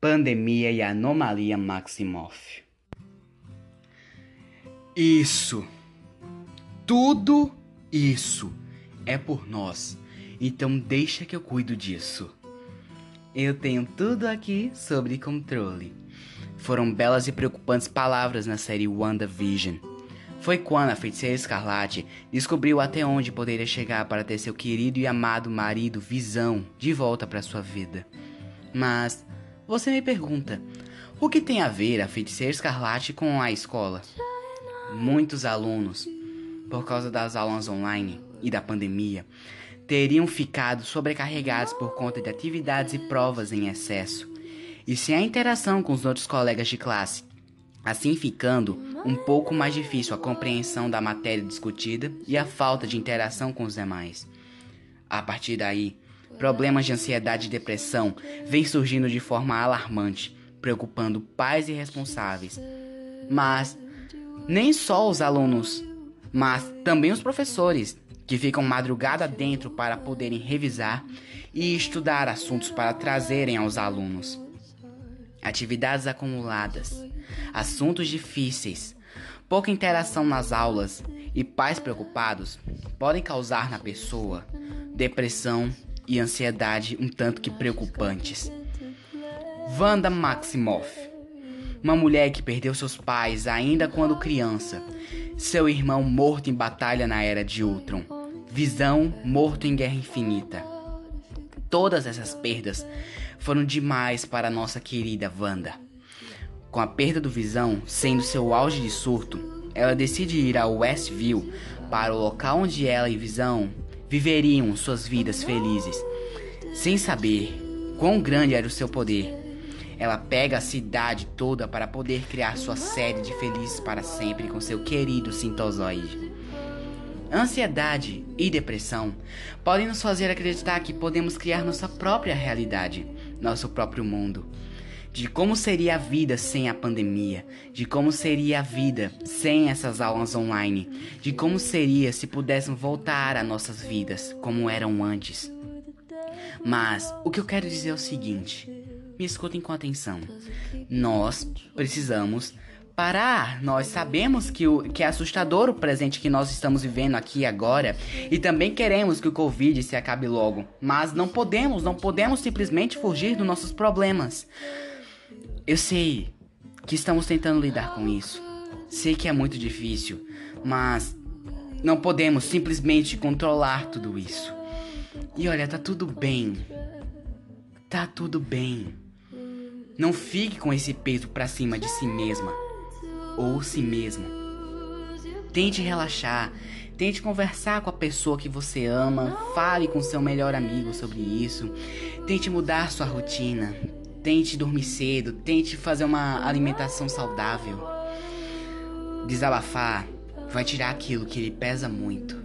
Pandemia e Anomalia Maximoff. Isso. Tudo isso é por nós. Então deixa que eu cuido disso. Eu tenho tudo aqui sobre controle. Foram belas e preocupantes palavras na série WandaVision. Foi quando a feiticeira Escarlate descobriu até onde poderia chegar para ter seu querido e amado marido Visão de volta para sua vida. Mas você me pergunta, o que tem a ver a feiticeira Escarlate com a escola? Muitos alunos, por causa das aulas online e da pandemia, teriam ficado sobrecarregados por conta de atividades e provas em excesso, e sem a interação com os outros colegas de classe, assim ficando um pouco mais difícil a compreensão da matéria discutida e a falta de interação com os demais. A partir daí, problemas de ansiedade e depressão vêm surgindo de forma alarmante, preocupando pais e responsáveis. Mas nem só os alunos, mas também os professores, que ficam madrugada dentro para poderem revisar e estudar assuntos para trazerem aos alunos. Atividades acumuladas, assuntos difíceis, pouca interação nas aulas e pais preocupados podem causar na pessoa depressão e ansiedade um tanto que preocupantes. Wanda Maximoff, uma mulher que perdeu seus pais ainda quando criança, seu irmão morto em batalha na Era de Ultron Visão morto em Guerra Infinita. Todas essas perdas foram demais para nossa querida Wanda. Com a perda do Visão sendo seu auge de surto, ela decide ir ao Westview para o local onde ela e Visão viveriam suas vidas felizes. Sem saber quão grande era o seu poder, ela pega a cidade toda para poder criar sua série de felizes para sempre com seu querido Sintozoide. Ansiedade e depressão podem nos fazer acreditar que podemos criar nossa própria realidade, nosso próprio mundo. De como seria a vida sem a pandemia, de como seria a vida sem essas aulas online, de como seria se pudéssemos voltar a nossas vidas como eram antes. Mas o que eu quero dizer é o seguinte: me escutem com atenção. Nós precisamos parar. Nós sabemos que, o, que é assustador o presente que nós estamos vivendo aqui agora e também queremos que o Covid se acabe logo. Mas não podemos, não podemos simplesmente fugir dos nossos problemas. Eu sei que estamos tentando lidar com isso. Sei que é muito difícil, mas não podemos simplesmente controlar tudo isso. E olha, tá tudo bem. Tá tudo bem. Não fique com esse peso pra cima de si mesma ou si mesmo. Tente relaxar, tente conversar com a pessoa que você ama, fale com seu melhor amigo sobre isso, tente mudar sua rotina, tente dormir cedo, tente fazer uma alimentação saudável. Desabafar vai tirar aquilo que lhe pesa muito.